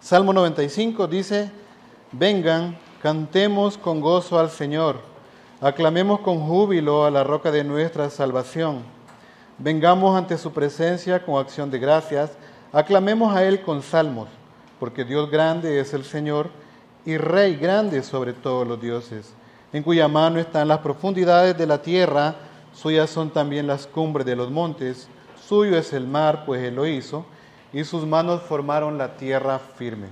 Salmo 95 dice, vengan, cantemos con gozo al Señor, aclamemos con júbilo a la roca de nuestra salvación. Vengamos ante su presencia con acción de gracias, aclamemos a Él con salmos, porque Dios grande es el Señor y Rey grande sobre todos los dioses, en cuya mano están las profundidades de la tierra, suyas son también las cumbres de los montes, suyo es el mar, pues Él lo hizo, y sus manos formaron la tierra firme.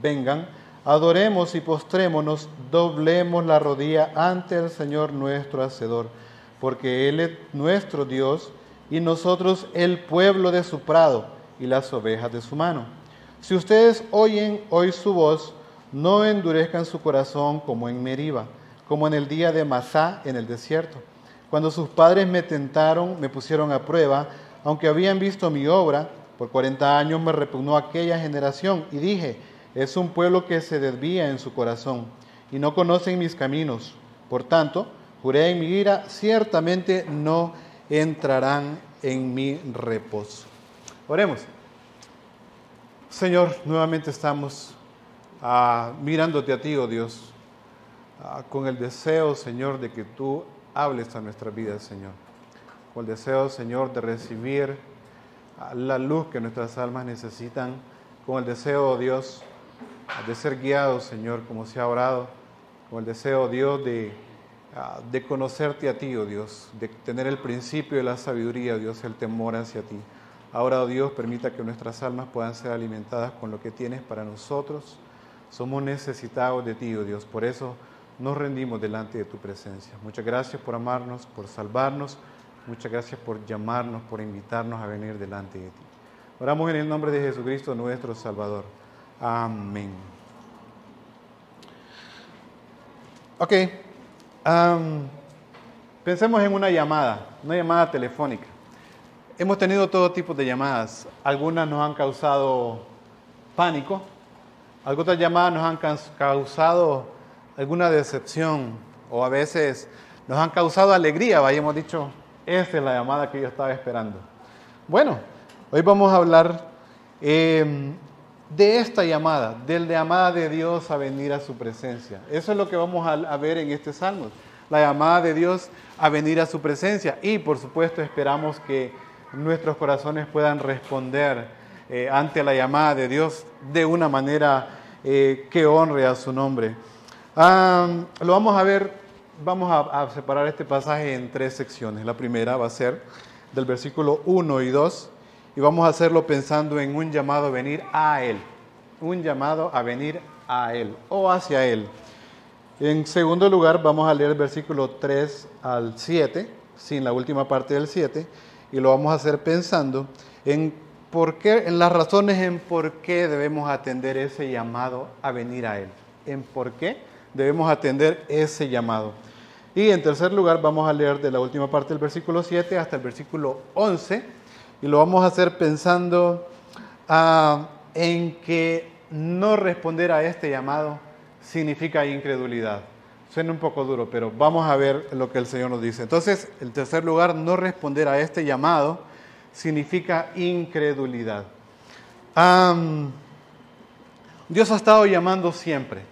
Vengan, adoremos y postrémonos, doblemos la rodilla ante el Señor nuestro Hacedor, porque Él es nuestro Dios y nosotros el pueblo de su prado y las ovejas de su mano. Si ustedes oyen hoy su voz, no endurezcan su corazón como en Meriba, como en el día de Masá en el desierto, cuando sus padres me tentaron, me pusieron a prueba, aunque habían visto mi obra, por cuarenta años me repugnó aquella generación y dije, es un pueblo que se desvía en su corazón y no conocen mis caminos. Por tanto, juré en mi ira, ciertamente no entrarán en mi reposo. Oremos. Señor, nuevamente estamos ah, mirándote a ti, oh Dios, ah, con el deseo, Señor, de que tú hables a nuestra vida, Señor. Con el deseo, Señor, de recibir la luz que nuestras almas necesitan, con el deseo, oh Dios, de ser guiados, Señor, como se ha orado, con el deseo, Dios, de, de conocerte a ti, oh Dios, de tener el principio de la sabiduría, oh Dios, el temor hacia ti. Ahora, oh Dios, permita que nuestras almas puedan ser alimentadas con lo que tienes para nosotros. Somos necesitados de ti, oh Dios. Por eso nos rendimos delante de tu presencia. Muchas gracias por amarnos, por salvarnos. Muchas gracias por llamarnos, por invitarnos a venir delante de ti. Oramos en el nombre de Jesucristo, nuestro Salvador. Amén. Ok. pensemos en una llamada, una llamada telefónica. Hemos tenido todo tipo de llamadas. Algunas nos han causado pánico, algunas llamadas nos han causado alguna decepción o a veces nos han causado alegría, hayamos dicho, esa es la llamada que yo estaba esperando. Bueno, hoy vamos a hablar em, de esta llamada, de la llamada de Dios a venir a su presencia. Eso es lo que vamos a ver en este salmo, la llamada de Dios a venir a su presencia. Y por supuesto esperamos que nuestros corazones puedan responder eh, ante la llamada de Dios de una manera eh, que honre a su nombre. lo vamos a ver, vamos a, separar este pasaje en tres secciones. La primera va a ser del versículo 1 y 2 y vamos a hacerlo pensando en un llamado a venir a Él, un llamado a venir a Él o hacia Él. En segundo lugar, vamos a leer el versículo 3 al 7, sin la última parte del 7, y lo vamos a hacer pensando en por qué, en las razones en por qué debemos atender ese llamado a venir a Él, en por qué debemos atender ese llamado. Y en tercer lugar vamos a leer de la última parte del versículo 7 hasta el versículo 11 y lo vamos a hacer pensando ah, en que no responder a este llamado significa incredulidad. Suena un poco duro, pero vamos a ver lo que el Señor nos dice. Entonces, el tercer lugar, no responder a este llamado significa incredulidad. Dios ha estado llamando siempre.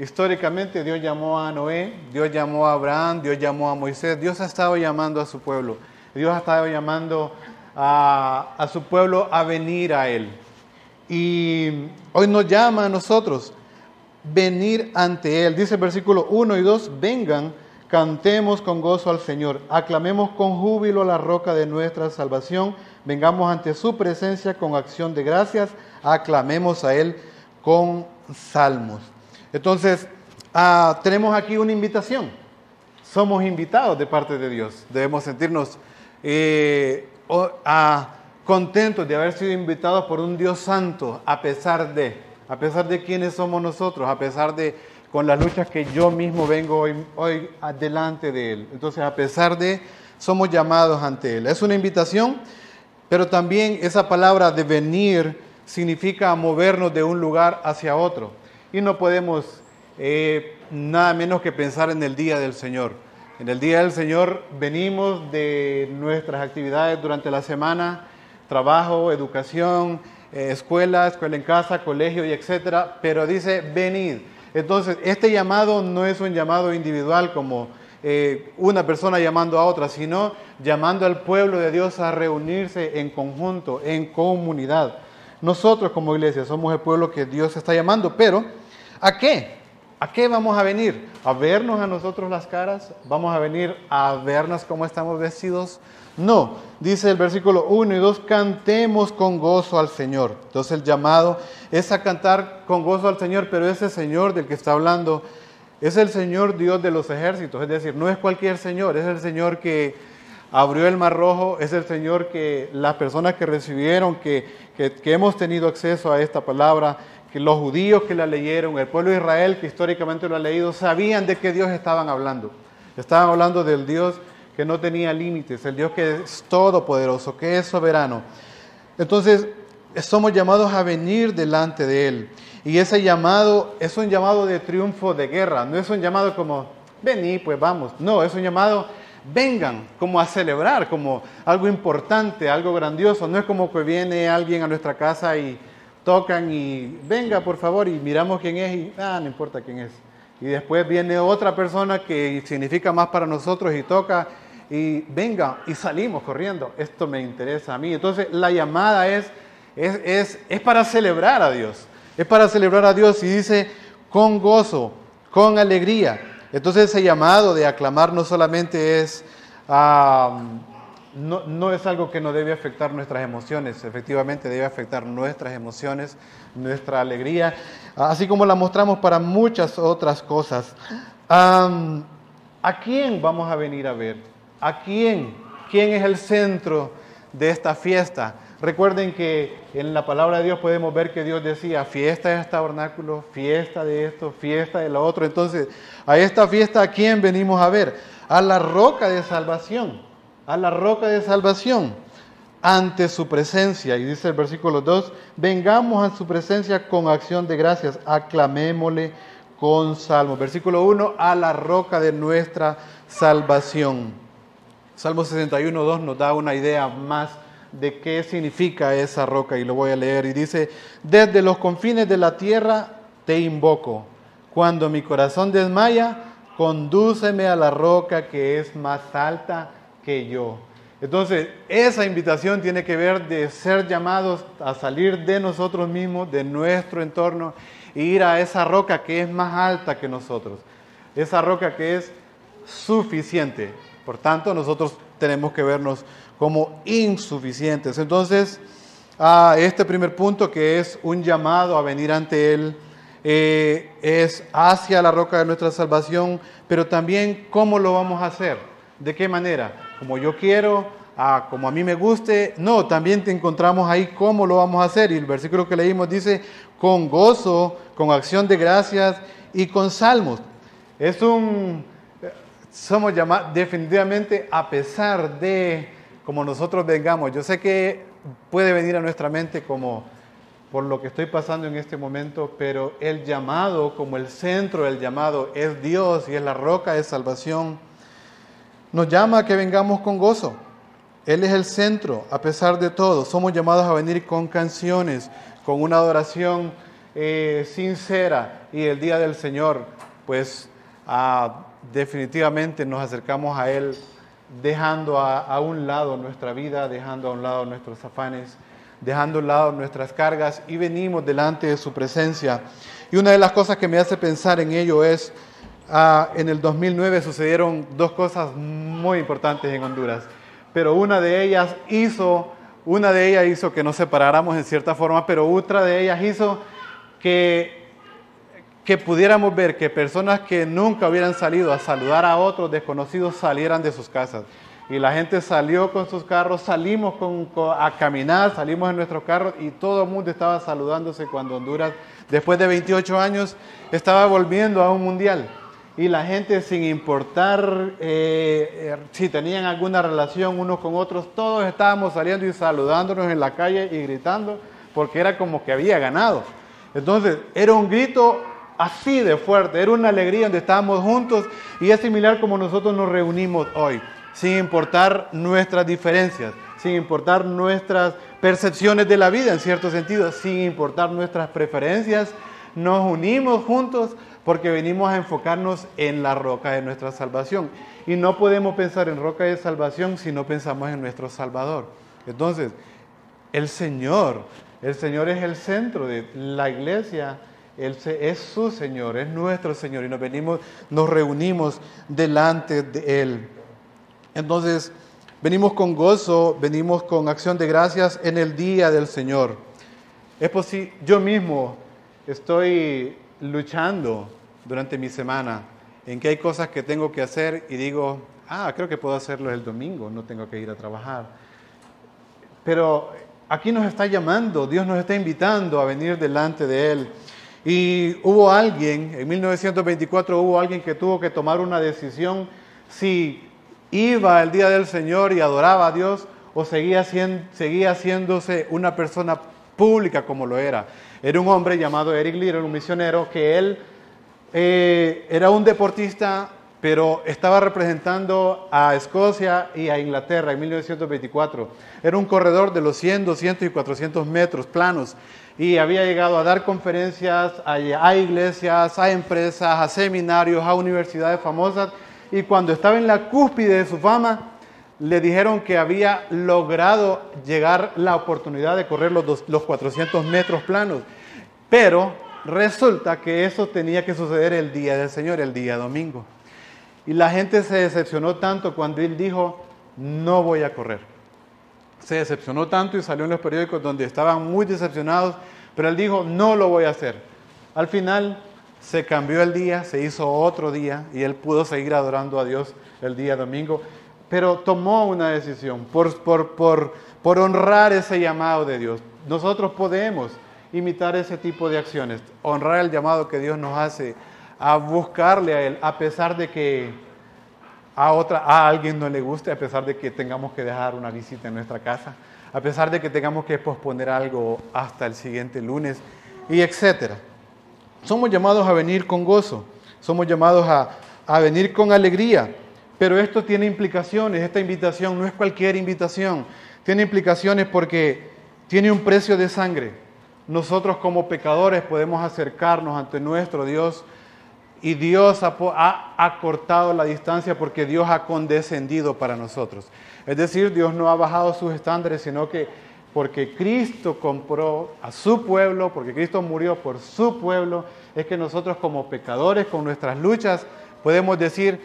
Históricamente Dios llamó a Noé, Dios llamó a Abraham, Dios llamó a Moisés, Dios ha estado llamando a su pueblo. Dios ha estado llamando a, su pueblo a venir a Él. Y hoy nos llama a nosotros venir ante Él. Dice el versículo 1 y 2, vengan, cantemos con gozo al Señor, aclamemos con júbilo la roca de nuestra salvación, vengamos ante su presencia con acción de gracias, aclamemos a Él con salmos. Entonces, ah, tenemos aquí una invitación. Somos invitados de parte de Dios. Debemos sentirnos eh, ah, contentos de haber sido invitados por un Dios santo, a pesar de a pesar de quiénes somos nosotros, a pesar de con las luchas que yo mismo vengo hoy, hoy delante de Él. Entonces, a pesar de, somos llamados ante Él. Es una invitación, pero también esa palabra de venir significa movernos de un lugar hacia otro. Y no podemos eh, nada menos que pensar en el día del Señor. En el día del Señor venimos de nuestras actividades durante la semana, trabajo, educación, eh, escuela, escuela en casa, colegio y etcétera, pero dice venid. Entonces, este llamado no es un llamado individual como eh, una persona llamando a otra, sino llamando al pueblo de Dios a reunirse en conjunto, en comunidad. Nosotros como iglesia somos el pueblo que Dios está llamando, pero ¿a qué? ¿A qué vamos a venir? ¿A vernos a nosotros las caras? ¿Vamos a venir a vernos cómo estamos vestidos? No, dice el versículo 1 y 2, cantemos con gozo al Señor. Entonces el llamado es a cantar con gozo al Señor, pero ese Señor del que está hablando es el Señor Dios de los ejércitos, es decir, no es cualquier Señor, es el Señor que abrió el mar rojo, es el Señor que las personas que recibieron, que, que, que hemos tenido acceso a esta palabra, que los judíos que la leyeron, el pueblo de Israel que históricamente lo ha leído, sabían de qué Dios estaban hablando. Estaban hablando del Dios que no tenía límites, el Dios que es todopoderoso, que es soberano. Entonces, somos llamados a venir delante de Él. Y ese llamado es un llamado de triunfo de guerra, no es un llamado como, vení, pues vamos. No, es un llamado, vengan, como a celebrar, como algo importante, algo grandioso. No es como que viene alguien a nuestra casa y tocan y venga, por favor, y miramos quién es y, ah, no importa quién es. Y después viene otra persona que significa más para nosotros y toca y venga y salimos corriendo. Esto me interesa a mí. Entonces la llamada es, es, es, es para celebrar a Dios. Es para celebrar a Dios y dice con gozo, con alegría. Entonces ese llamado de aclamar no solamente es, no, es algo que no debe afectar nuestras emociones, efectivamente debe afectar nuestras emociones, nuestra alegría, así como la mostramos para muchas otras cosas. ¿A quién vamos a venir a ver? ¿A quién? ¿Quién es el centro de esta fiesta? Recuerden que en la palabra de Dios podemos ver que Dios decía fiesta de tabernáculo, fiesta de esto, fiesta de lo otro. Entonces, a esta fiesta, ¿a quién venimos a ver? A la roca de salvación, a la roca de salvación, ante su presencia. Y dice el versículo 2, vengamos a su presencia con acción de gracias, aclamémosle con salmo. Versículo 1, a la roca de nuestra salvación. Salmo 61, 2 nos da una idea más de qué significa esa roca y lo voy a leer. Y dice, desde los confines de la tierra te invoco. Cuando mi corazón desmaya, condúceme a la roca que es más alta que yo. Entonces, esa invitación tiene que ver de ser llamados a salir de nosotros mismos, de nuestro entorno, e ir a esa roca que es más alta que nosotros. Esa roca que es suficiente. Por tanto, nosotros tenemos que vernos como insuficientes. Entonces, a este primer punto, que es un llamado a venir ante Él, eh, es hacia la roca de nuestra salvación, pero también cómo lo vamos a hacer, de qué manera, como yo quiero, como a mí me guste, no, también te encontramos ahí cómo lo vamos a hacer. Y el versículo que leímos dice, con gozo, con acción de gracias y con salmos. Es un, somos llamados definitivamente a pesar de como nosotros vengamos. Yo sé que puede venir a nuestra mente como por lo que estoy pasando en este momento, pero el llamado, como el centro del llamado, es Dios y es la roca de salvación. Nos llama a que vengamos con gozo. Él es el centro, a pesar de todo. Somos llamados a venir con canciones, con una adoración eh, sincera. Y el día del Señor, pues, a definitivamente nos acercamos a Él dejando a, un lado nuestra vida, dejando a un lado nuestros afanes, dejando a un lado nuestras cargas y venimos delante de su presencia. Y una de las cosas que me hace pensar en ello es, uh, en el 2009 sucedieron dos cosas muy importantes en Honduras, pero una de ellas hizo, una de ellas hizo que nos separáramos en cierta forma, pero otra de ellas hizo que que pudiéramos ver que personas que nunca hubieran salido a saludar a otros desconocidos salieran de sus casas. Y la gente salió con sus carros, salimos a caminar, salimos en nuestros carros y todo el mundo estaba saludándose cuando Honduras, después de 28 años, estaba volviendo a un mundial. Y la gente, sin importar eh, eh, si tenían alguna relación unos con otros, todos estábamos saliendo y saludándonos en la calle y gritando, porque era como que había ganado. Entonces, era un grito así de fuerte. Era una alegría donde estábamos juntos y es similar como nosotros nos reunimos hoy, sin importar nuestras diferencias, sin importar nuestras percepciones de la vida en cierto sentido, sin importar nuestras preferencias, nos unimos juntos porque venimos a enfocarnos en la roca de nuestra salvación. Y no podemos pensar en roca de salvación si no pensamos en nuestro Salvador. Entonces, el Señor, el Señor es el centro de la iglesia, él es su Señor, es nuestro Señor y nos venimos, nos reunimos delante de Él. Entonces, venimos con gozo, venimos con acción de gracias en el día del Señor. Es posible, yo mismo estoy luchando durante mi semana en que hay cosas que tengo que hacer y digo, ah, creo que puedo hacerlo el domingo, no tengo que ir a trabajar. Pero aquí nos está llamando, Dios nos está invitando a venir delante de Él. Y hubo alguien, en 1924 hubo alguien que tuvo que tomar una decisión si iba el día del Señor y adoraba a Dios o seguía, seguía haciéndose una persona pública como lo era. Era un hombre llamado Eric era un misionero que él eh, era un deportista, pero estaba representando a Escocia y a Inglaterra en 1924. Era un corredor de los 100, 200 y 400 metros planos y había llegado a dar conferencias a, iglesias, a empresas, a seminarios, a universidades famosas. Y cuando estaba en la cúspide de su fama, le dijeron que había logrado llegar la oportunidad de correr los, los 400 metros planos. Pero resulta que eso tenía que suceder el día del Señor, el día domingo. Y la gente se decepcionó tanto cuando él dijo, no voy a correr se decepcionó tanto y salió en los periódicos donde estaban muy decepcionados, pero él dijo, no lo voy a hacer. Al final se cambió el día, se hizo otro día y él pudo seguir adorando a Dios el día domingo, pero tomó una decisión por, por, por, por honrar ese llamado de Dios. Nosotros podemos imitar ese tipo de acciones, honrar el llamado que Dios nos hace a buscarle a Él, a pesar de que a, otra, a alguien no le guste, a pesar de que tengamos que dejar una visita en nuestra casa, a pesar de que tengamos que posponer algo hasta el siguiente lunes, y etcétera. Somos llamados a venir con gozo, somos llamados a, a venir con alegría, pero esto tiene implicaciones, esta invitación no es cualquier invitación, tiene implicaciones porque tiene un precio de sangre. Nosotros como pecadores podemos acercarnos ante nuestro Dios y Dios ha acortado la distancia porque Dios ha condescendido para nosotros. Es decir, Dios no ha bajado sus estándares, sino que porque Cristo compró a su pueblo, porque Cristo murió por su pueblo, es que nosotros como pecadores, con nuestras luchas, podemos decir,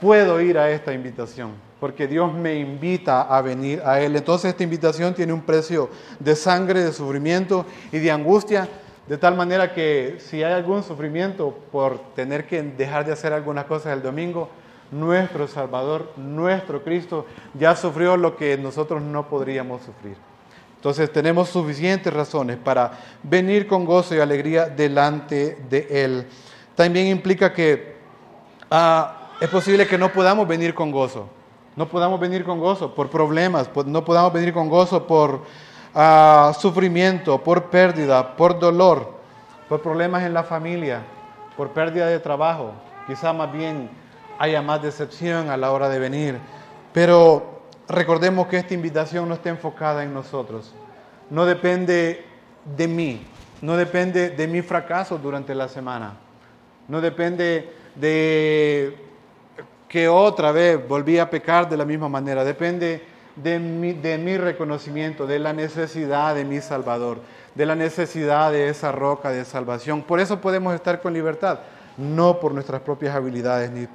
puedo ir a esta invitación, porque Dios me invita a venir a Él. Entonces esta invitación tiene un precio de sangre, de sufrimiento y de angustia, de tal manera que si hay algún sufrimiento por tener que dejar de hacer algunas cosas el domingo, nuestro Salvador, nuestro Cristo, ya sufrió lo que nosotros no podríamos sufrir. Entonces tenemos suficientes razones para venir con gozo y alegría delante de Él. También implica que ah, es posible que no podamos venir con gozo. No podamos venir con gozo por problemas, no podamos venir con gozo por sufrimiento, por pérdida, por dolor, por problemas en la familia, por pérdida de trabajo. Quizá más bien haya más decepción a la hora de venir. Pero recordemos que esta invitación no está enfocada en nosotros. No depende de mí, no depende de mi fracaso durante la semana. No depende de que otra vez volví a pecar de la misma manera. Depende de mi, reconocimiento, de la necesidad de mi Salvador, de la necesidad de esa roca de salvación. Por eso podemos estar con libertad, no por nuestras propias habilidades ni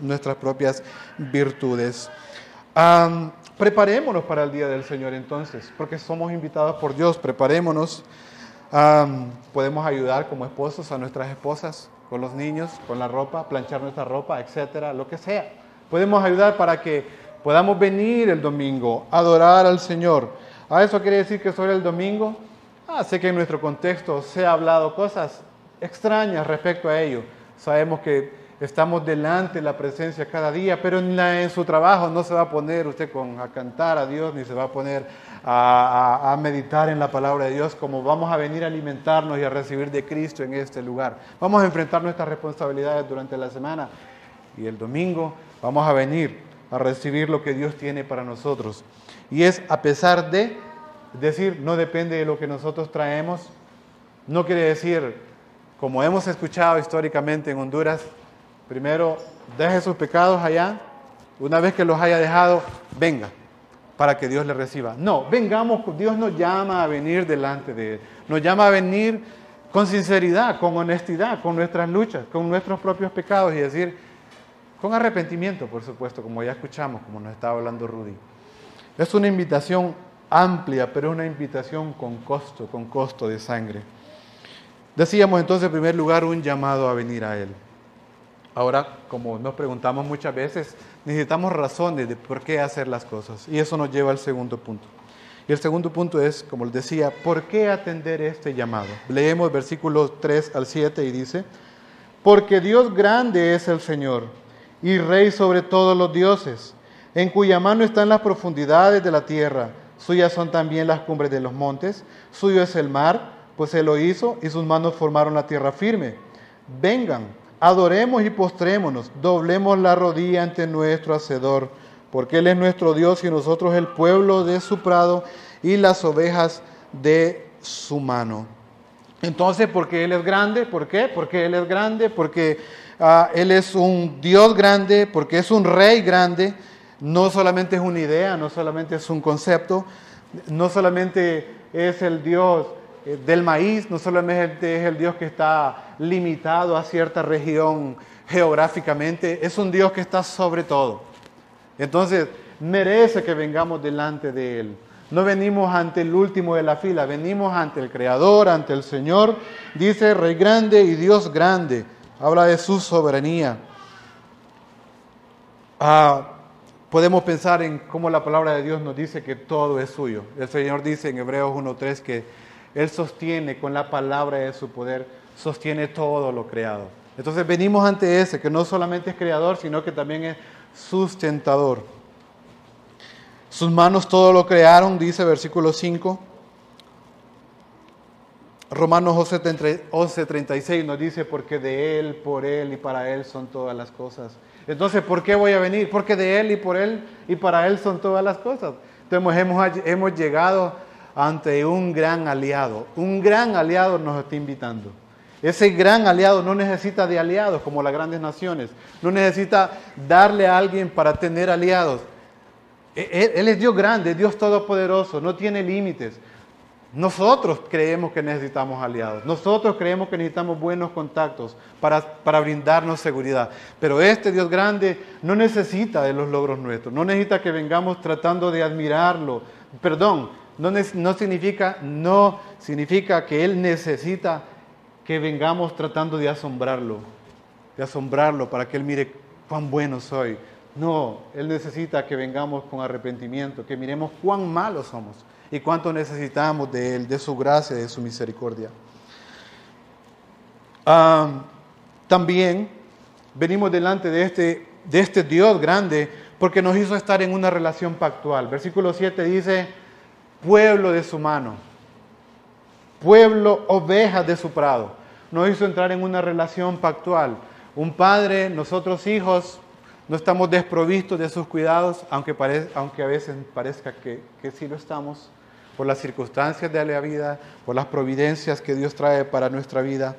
nuestras propias virtudes. preparémonos para el día del Señor entonces, porque somos invitados por Dios, preparémonos. podemos ayudar como esposos a nuestras esposas, con los niños, con la ropa, planchar nuestra ropa, etcétera, lo que sea. Podemos ayudar para que podamos venir el domingo, adorar al Señor. ¿A eso quiere decir que sobre el domingo? Ah, sé que en nuestro contexto se ha hablado cosas extrañas respecto a ello. Sabemos que estamos delante de la presencia cada día, pero en, su trabajo no se va a poner usted con, a cantar a Dios, ni se va a poner a, meditar en la palabra de Dios, como vamos a venir a alimentarnos y a recibir de Cristo en este lugar. Vamos a enfrentar nuestras responsabilidades durante la semana y el domingo vamos a venir a recibir lo que Dios tiene para nosotros. Y es a pesar de, decir, no depende de lo que nosotros traemos. No quiere decir, como hemos escuchado históricamente en Honduras, primero deje sus pecados allá, una vez que los haya dejado, venga para que Dios le reciba. No, vengamos, Dios nos llama a venir delante de Él. Nos llama a venir con sinceridad, con honestidad, con nuestras luchas, con nuestros propios pecados y decir, con arrepentimiento, por supuesto, como ya escuchamos, como nos estaba hablando Rudy. Es una invitación amplia, pero es una invitación con costo, con costo de sangre. Decíamos entonces, en primer lugar, un llamado a venir a Él. Ahora, como nos preguntamos muchas veces, necesitamos razones de por qué hacer las cosas. Y eso nos lleva al segundo punto. Y el segundo punto es, como les decía, ¿por qué atender este llamado? Leemos versículos 3 al 7 y dice, porque Dios grande es el Señor y Rey sobre todos los dioses, en cuya mano están las profundidades de la tierra, suyas son también las cumbres de los montes, suyo es el mar, pues Él lo hizo y sus manos formaron la tierra firme. Vengan, adoremos y postrémonos, doblemos la rodilla ante nuestro Hacedor porque Él es nuestro Dios y nosotros el pueblo de su prado y las ovejas de su mano. Entonces, porque Él es grande, ¿por qué? Porque Él es grande, porque ah, Él es un Dios grande, porque es un rey grande, no solamente es una idea, no solamente es un concepto, no solamente es el Dios del maíz, no solamente es el Dios que está limitado a cierta región geográficamente, es un Dios que está sobre todo. Entonces, merece que vengamos delante de Él. No venimos ante el último de la fila, venimos ante el Creador, ante el Señor. Dice Rey grande y Dios grande. Habla de su soberanía. Ah, podemos pensar en cómo la palabra de Dios nos dice que todo es suyo. El Señor dice en Hebreos 1.3 que Él sostiene con la palabra de su poder, sostiene todo lo creado. Entonces venimos ante ese, que no solamente es creador, sino que también es sustentador. Sus manos todo lo crearon, dice versículo 5. Romanos 11:36 nos dice, porque de Él, por Él y para Él son todas las cosas. Entonces, ¿por qué voy a venir? Porque de Él y por Él y para Él son todas las cosas. Entonces hemos, hemos llegado ante un gran aliado. Un gran aliado nos está invitando. Ese gran aliado no necesita de aliados como las grandes naciones. No necesita darle a alguien para tener aliados. E-, él, es Dios grande, Dios todopoderoso, no tiene límites. Nosotros creemos que necesitamos aliados. Nosotros creemos que necesitamos buenos contactos para, para, brindarnos seguridad. Pero este Dios grande no necesita de los logros nuestros. No necesita que vengamos tratando de admirarlo. Perdón, no, significa, no significa que Él necesita que vengamos tratando de asombrarlo, de asombrarlo para que Él mire cuán bueno soy. No, Él necesita que vengamos con arrepentimiento, que miremos cuán malos somos y cuánto necesitamos de Él, de su gracia, de su misericordia. también venimos delante de este, de este Dios grande porque nos hizo estar en una relación pactual. Versículo 7 dice, pueblo de su mano pueblo, ovejas de su prado. Nos hizo entrar en una relación pactual. Un padre, nosotros hijos, no estamos desprovistos de sus cuidados, aunque, aunque a veces parezca que, que sí lo estamos, por las circunstancias de la vida, por las providencias que Dios trae para nuestra vida.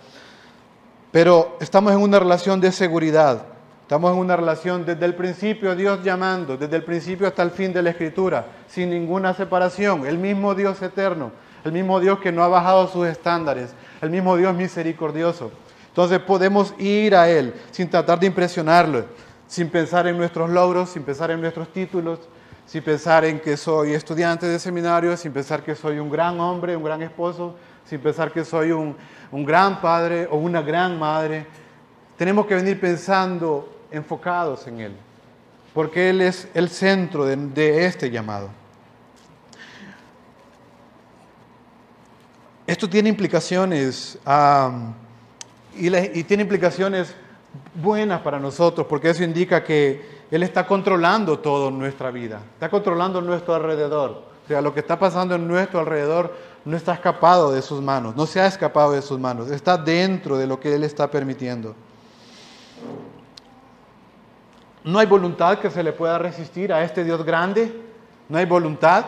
Pero estamos en una relación de seguridad, estamos en una relación desde el principio, Dios llamando, desde el principio hasta el fin de la Escritura, sin ninguna separación, el mismo Dios eterno el mismo Dios que no ha bajado sus estándares, el mismo Dios misericordioso. Entonces podemos ir a Él sin tratar de impresionarlo, sin pensar en nuestros logros, sin pensar en nuestros títulos, sin pensar en que soy estudiante de seminario, sin pensar que soy un gran hombre, un gran esposo, sin pensar que soy un, gran padre o una gran madre. Tenemos que venir pensando enfocados en Él, porque Él es el centro de este llamado. Esto tiene implicaciones y, tiene implicaciones buenas para nosotros, porque eso indica que Él está controlando toda nuestra vida, está controlando nuestro alrededor. O sea, lo que está pasando en nuestro alrededor no está escapado de sus manos, no se ha escapado de sus manos, está dentro de lo que Él está permitiendo. No hay voluntad que se le pueda resistir a este Dios grande, no hay voluntad.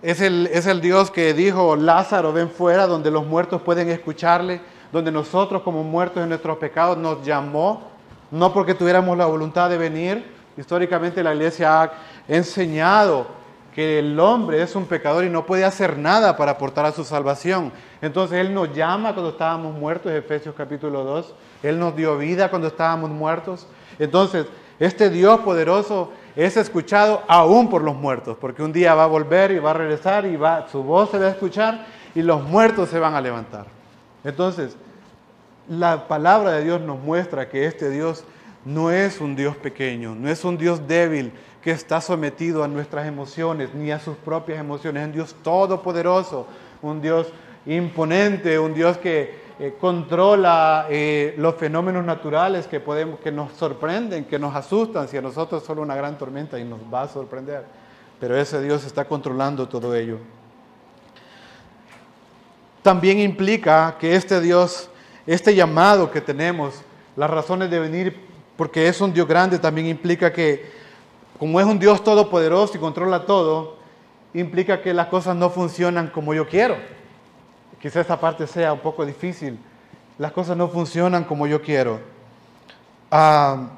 Es el, es el Dios que dijo, Lázaro, ven fuera, donde los muertos pueden escucharle, donde nosotros como muertos en nuestros pecados nos llamó, no porque tuviéramos la voluntad de venir. Históricamente la iglesia ha enseñado que el hombre es un pecador y no puede hacer nada para aportar a su salvación. Entonces Él nos llama cuando estábamos muertos, Efesios capítulo 2. Él nos dio vida cuando estábamos muertos. Entonces, este Dios poderoso es escuchado aún por los muertos, porque un día va a volver y va a regresar y va, su voz se va a escuchar y los muertos se van a levantar. Entonces, la palabra de Dios nos muestra que este Dios no es un Dios pequeño, no es un Dios débil que está sometido a nuestras emociones ni a sus propias emociones, es un Dios todopoderoso, un Dios imponente, un Dios que eh, controla eh, los fenómenos naturales que, podemos, que nos sorprenden, que nos asustan, si a nosotros solo una gran tormenta y nos va a sorprender. Pero ese Dios está controlando todo ello. También implica que este Dios, este llamado que tenemos, las razones de venir, porque es un Dios grande, también implica que como es un Dios todopoderoso y controla todo, implica que las cosas no funcionan como yo quiero. Quizás esa parte sea un poco difícil. Las cosas no funcionan como yo quiero. Ah,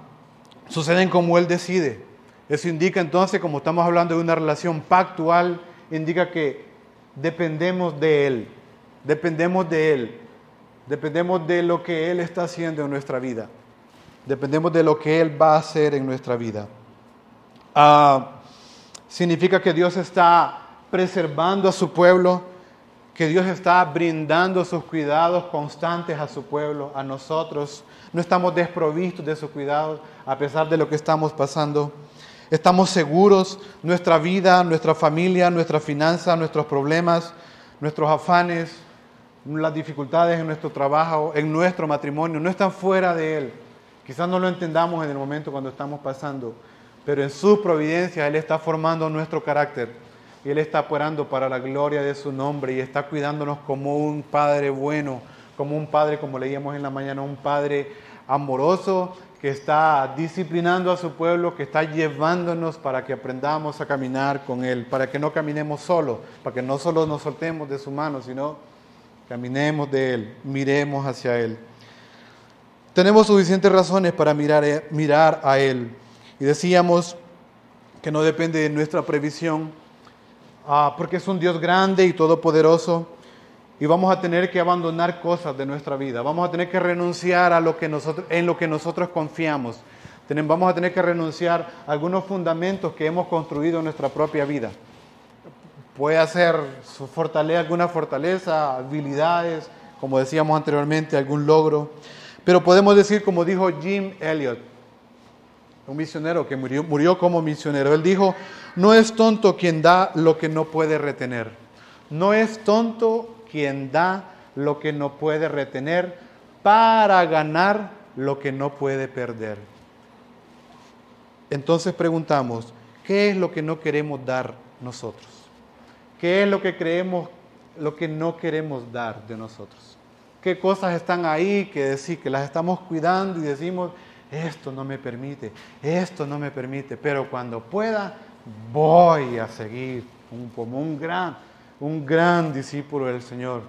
suceden como Él decide. Eso indica entonces, como estamos hablando de una relación pactual, indica que dependemos de Él. Dependemos de Él. Dependemos de lo que Él está haciendo en nuestra vida. Dependemos de lo que Él va a hacer en nuestra vida. Ah, significa que Dios está preservando a su pueblo que Dios está brindando sus cuidados constantes a su pueblo, a nosotros. No estamos desprovistos de sus cuidados a pesar de lo que estamos pasando. Estamos seguros, nuestra vida, nuestra familia, nuestra finanza, nuestros problemas, nuestros afanes, las dificultades en nuestro trabajo, en nuestro matrimonio, no están fuera de Él. Quizás no lo entendamos en el momento cuando estamos pasando, pero en su providencia Él está formando nuestro carácter y Él está operando para la gloria de su nombre y está cuidándonos como un Padre bueno, como un Padre, como leíamos en la mañana, un Padre amoroso que está disciplinando a su pueblo, que está llevándonos para que aprendamos a caminar con Él, para que no caminemos solos, para que no solo nos soltemos de su mano, sino caminemos de Él, miremos hacia Él. Tenemos suficientes razones para mirar, eh, mirar a Él. Y decíamos que no depende de nuestra previsión, Ah, porque es un Dios grande y todopoderoso. Y vamos a tener que abandonar cosas de nuestra vida, vamos a tener que renunciar a lo que nosotros, en lo que nosotros confiamos, vamos a tener que renunciar a algunos fundamentos que hemos construido en nuestra propia vida. Puede ser su alguna fortaleza, habilidades, como decíamos anteriormente, algún logro, pero podemos decir como dijo Jim Elliot, un misionero que murió, murió como misionero, él dijo, no es tonto quien da lo que no puede retener. No es tonto quien da lo que no puede retener para ganar lo que no puede perder. Entonces preguntamos, ¿qué es lo que no queremos dar nosotros? ¿Qué es lo que creemos, lo que no queremos dar de nosotros? ¿Qué cosas están ahí que decir que las estamos cuidando y decimos, esto no me permite, esto no me permite, pero cuando pueda voy a seguir como un gran, un gran discípulo del Señor.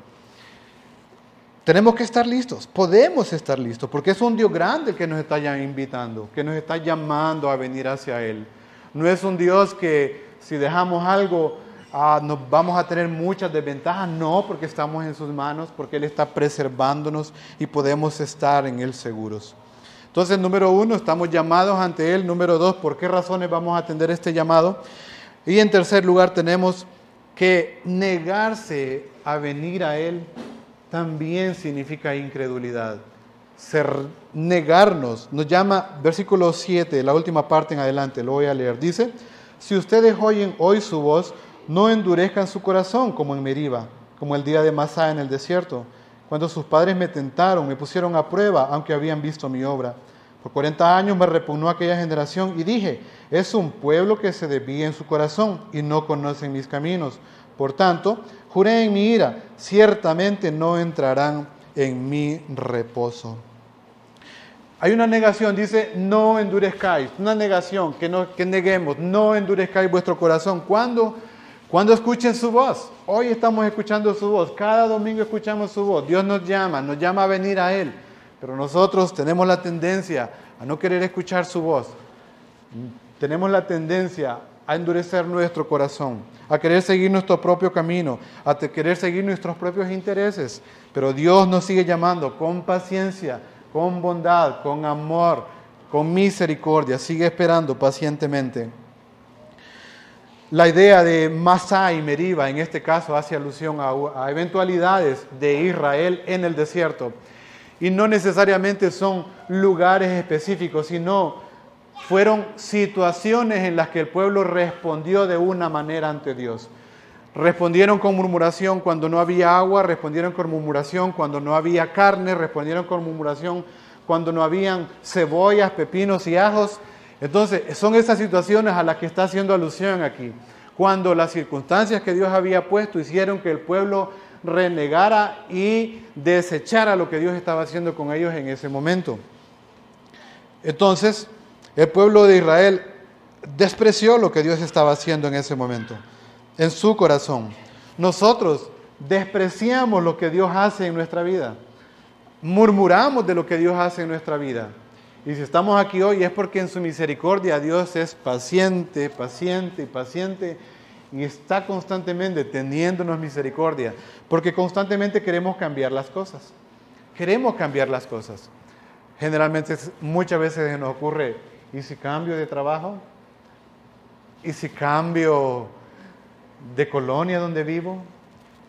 Tenemos que estar listos, podemos estar listos, porque es un Dios grande que nos está ya invitando, que nos está llamando a venir hacia Él. No es un Dios que si dejamos algo ah, nos vamos a tener muchas desventajas, no, porque estamos en sus manos, porque Él está preservándonos y podemos estar en Él seguros. Entonces, número uno, estamos llamados ante Él. Número dos, ¿por qué razones vamos a atender este llamado? Y en tercer lugar, tenemos que negarse a venir a Él también significa incredulidad. Ser, negarnos, nos llama, versículo 7, la última parte en adelante, lo voy a leer. Dice, si ustedes oyen hoy su voz, no endurezcan su corazón como en Meriba, como el día de Masá en el desierto cuando sus padres me tentaron, me pusieron a prueba, aunque habían visto mi obra. Por 40 años me repugnó aquella generación y dije, es un pueblo que se desvía en su corazón y no conocen mis caminos. Por tanto, juré en mi ira, ciertamente no entrarán en mi reposo. Hay una negación, dice, no endurezcáis, una negación, que, no, que neguemos, no endurezcáis vuestro corazón. ¿Cuándo? Cuando escuchen su voz. Hoy estamos escuchando su voz, cada domingo escuchamos su voz. Dios nos llama, nos llama a venir a Él, pero nosotros tenemos la tendencia a no querer escuchar su voz. Tenemos la tendencia a endurecer nuestro corazón, a querer seguir nuestro propio camino, a querer seguir nuestros propios intereses. Pero Dios nos sigue llamando con paciencia, con bondad, con amor, con misericordia. Sigue esperando pacientemente. La idea de Masá y Meriba en este caso hace alusión a, eventualidades de Israel en el desierto. Y no necesariamente son lugares específicos, sino fueron situaciones en las que el pueblo respondió de una manera ante Dios. Respondieron con murmuración cuando no había agua, respondieron con murmuración cuando no había carne, respondieron con murmuración cuando no habían cebollas, pepinos y ajos. Entonces, son esas situaciones a las que está haciendo alusión aquí. Cuando las circunstancias que Dios había puesto hicieron que el pueblo renegara y desechara lo que Dios estaba haciendo con ellos en ese momento. Entonces, el pueblo de Israel despreció lo que Dios estaba haciendo en ese momento, en su corazón. Nosotros despreciamos lo que Dios hace en nuestra vida. Murmuramos de lo que Dios hace en nuestra vida. Y si estamos aquí hoy es porque en su misericordia Dios es paciente, paciente paciente y está constantemente teniéndonos misericordia, porque constantemente queremos cambiar las cosas. Queremos cambiar las cosas. Generalmente muchas veces nos ocurre ¿Y si cambio de trabajo? ¿Y si cambio de colonia donde vivo?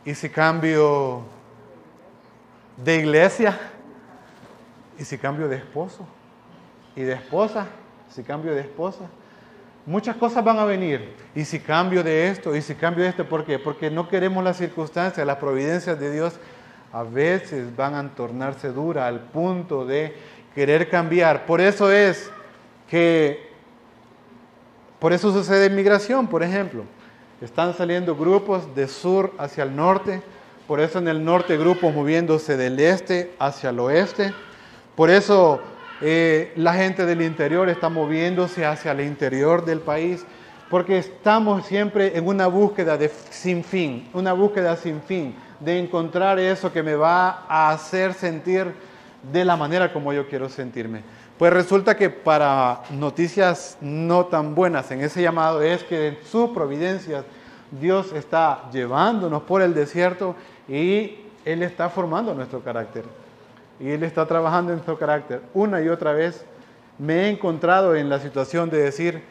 ¿Y si cambio de iglesia? ¿Y si cambio de esposo? ¿Y de esposa? ¿Si cambio de esposa? Muchas cosas van a venir. ¿Y si cambio de esto? ¿Y si cambio de esto? ¿Por qué? Porque no queremos las circunstancias, las providencias de Dios a veces van a tornarse duras al punto de querer cambiar. Por eso es que por eso sucede migración, por ejemplo. Están saliendo grupos de sur hacia el norte, por eso en el norte grupos moviéndose del este hacia el oeste, por eso eh, la gente del interior está moviéndose hacia el interior del país, porque estamos siempre en una búsqueda de sin fin, una búsqueda sin fin, de encontrar eso que me va a hacer sentir de la manera como yo quiero sentirme. Pues resulta que para noticias no tan buenas en ese llamado es que en sus providencias Dios está llevándonos por el desierto y Él está formando nuestro carácter. Y Él está trabajando en nuestro carácter. Una y otra vez me he encontrado en la situación de decir,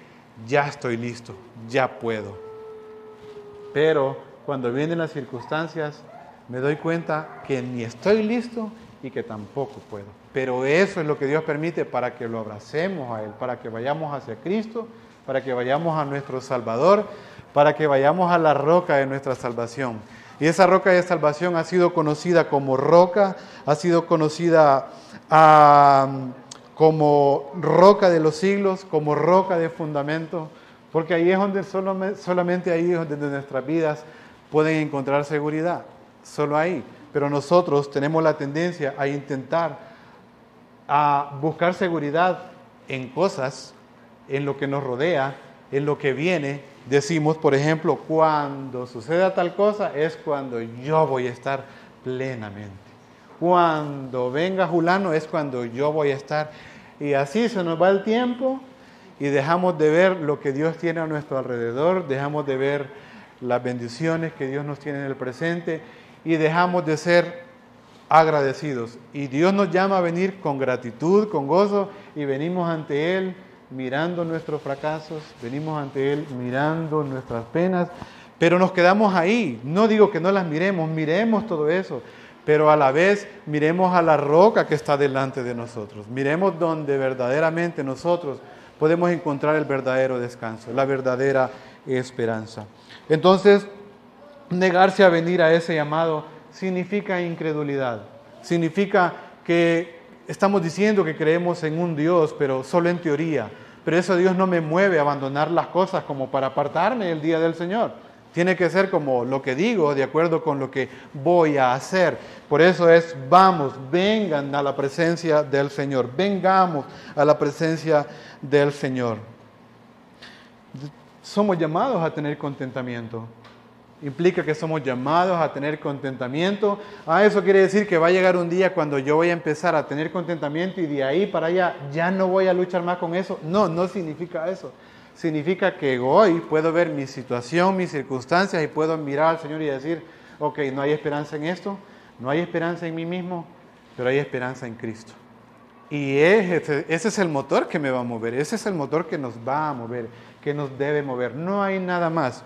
ya estoy listo, ya puedo. Pero cuando vienen las circunstancias, me doy cuenta que ni estoy listo y que tampoco puedo. Pero eso es lo que Dios permite para que lo abracemos a Él, para que vayamos hacia Cristo, para que vayamos a nuestro Salvador, para que vayamos a la roca de nuestra salvación. Y esa roca de salvación ha sido conocida como roca, ha sido conocida como roca de los siglos, como roca de fundamento, porque ahí es donde solamente ahí es donde nuestras vidas pueden encontrar seguridad, solo ahí. Pero nosotros tenemos la tendencia a intentar a buscar seguridad en cosas, en lo que nos rodea, en lo que viene. Decimos, por ejemplo, cuando suceda tal cosa es cuando yo voy a estar plenamente. Cuando venga Julano es cuando yo voy a estar. Y así se nos va el tiempo y dejamos de ver lo que Dios tiene a nuestro alrededor, dejamos de ver las bendiciones que Dios nos tiene en el presente y dejamos de ser agradecidos. Y Dios nos llama a venir con gratitud, con gozo, y venimos ante Él mirando nuestros fracasos, venimos ante Él mirando nuestras penas, pero nos quedamos ahí. No digo que no las miremos, miremos todo eso, pero a la vez miremos a la roca que está delante de nosotros. Miremos donde verdaderamente nosotros podemos encontrar el verdadero descanso, la verdadera esperanza. Entonces, negarse a venir a ese llamado significa incredulidad. Significa que estamos diciendo que creemos en un Dios, pero solo en teoría. Pero eso Dios no me mueve a abandonar las cosas como para apartarme el día del Señor. Tiene que ser como lo que digo, de acuerdo con lo que voy a hacer. Por eso es, vamos, vengan a la presencia del Señor, vengamos a la presencia del Señor. Somos llamados a tener contentamiento. Implica que somos llamados a tener contentamiento. Ah, eso quiere decir que va a llegar un día cuando yo voy a empezar a tener contentamiento y de ahí para allá ya no voy a luchar más con eso. No, no significa eso significa que hoy puedo ver mi situación, mis circunstancias y puedo mirar al Señor y decir, ok, no hay esperanza en esto, no hay esperanza en mí mismo, pero hay esperanza en Cristo. Y ese, ese es el motor que me va a mover, ese es el motor que nos va a mover, que nos debe mover. No hay nada más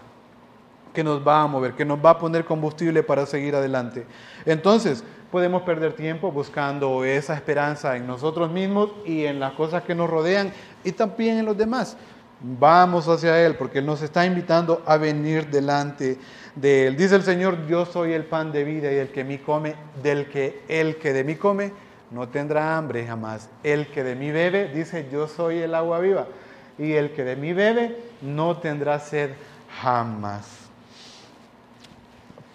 que nos va a mover, que nos va a poner combustible para seguir adelante. Entonces, podemos perder tiempo buscando esa esperanza en nosotros mismos y en las cosas que nos rodean y también en los demás. Vamos hacia Él porque Él nos está invitando a venir delante de Él. Dice el Señor, yo soy el pan de vida y el que mí come, del que el que de mí come no tendrá hambre jamás. El que de mí bebe, dice, yo soy el agua viva. Y el que de mí bebe no tendrá sed jamás.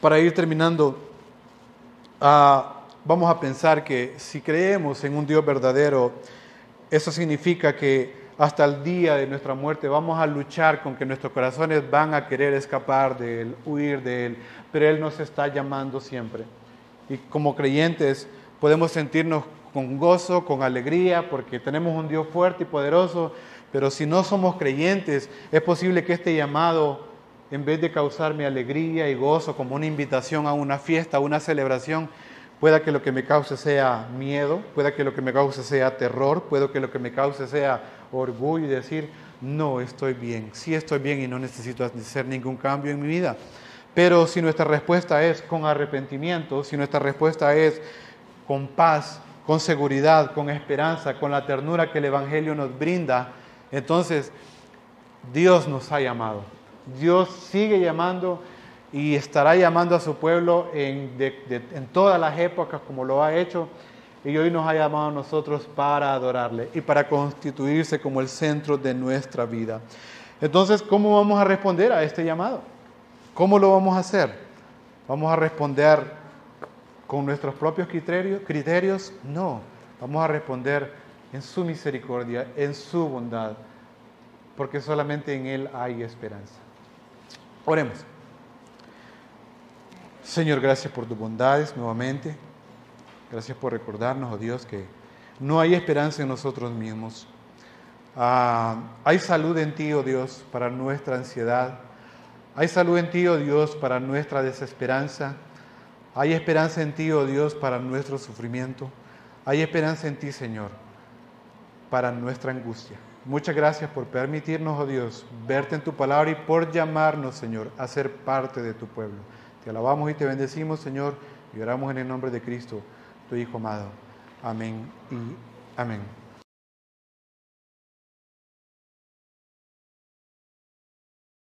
Para ir terminando, ah, vamos a pensar que si creemos en un Dios verdadero, eso significa que hasta el día de nuestra muerte vamos a luchar con que nuestros corazones van a querer escapar de Él, huir de Él, pero Él nos está llamando siempre. Y como creyentes podemos sentirnos con gozo, con alegría, porque tenemos un Dios fuerte y poderoso, pero si no somos creyentes, es posible que este llamado, en vez de causarme alegría y gozo como una invitación a una fiesta, a una celebración, pueda que lo que me cause sea miedo, pueda que lo que me cause sea terror, pueda que lo que me cause sea orgullo y decir, no estoy bien, sí estoy bien y no necesito hacer ningún cambio en mi vida. Pero si nuestra respuesta es con arrepentimiento, si nuestra respuesta es con paz, con seguridad, con esperanza, con la ternura que el Evangelio nos brinda, entonces Dios nos ha llamado. Dios sigue llamando y estará llamando a su pueblo en, todas las épocas como lo ha hecho y hoy nos ha llamado a nosotros para adorarle y para constituirse como el centro de nuestra vida. Entonces, ¿cómo vamos a responder a este llamado? ¿Cómo lo vamos a hacer? ¿Vamos a responder con nuestros propios criterios? criterios? No, vamos a responder en su misericordia, en su bondad, porque solamente en Él hay esperanza. Oremos. Señor, gracias por tus bondades nuevamente. Gracias por recordarnos, oh Dios, que no hay esperanza en nosotros mismos. Ah, hay salud en ti, oh Dios, para nuestra ansiedad. Hay salud en ti, oh Dios, para nuestra desesperanza. Hay esperanza en ti, oh Dios, para nuestro sufrimiento. Hay esperanza en ti, Señor, para nuestra angustia. Muchas gracias por permitirnos, oh Dios, verte en tu palabra y por llamarnos, Señor, a ser parte de tu pueblo. Te alabamos y te bendecimos, Señor, y oramos en el nombre de Cristo tu Hijo amado. Amén y amén.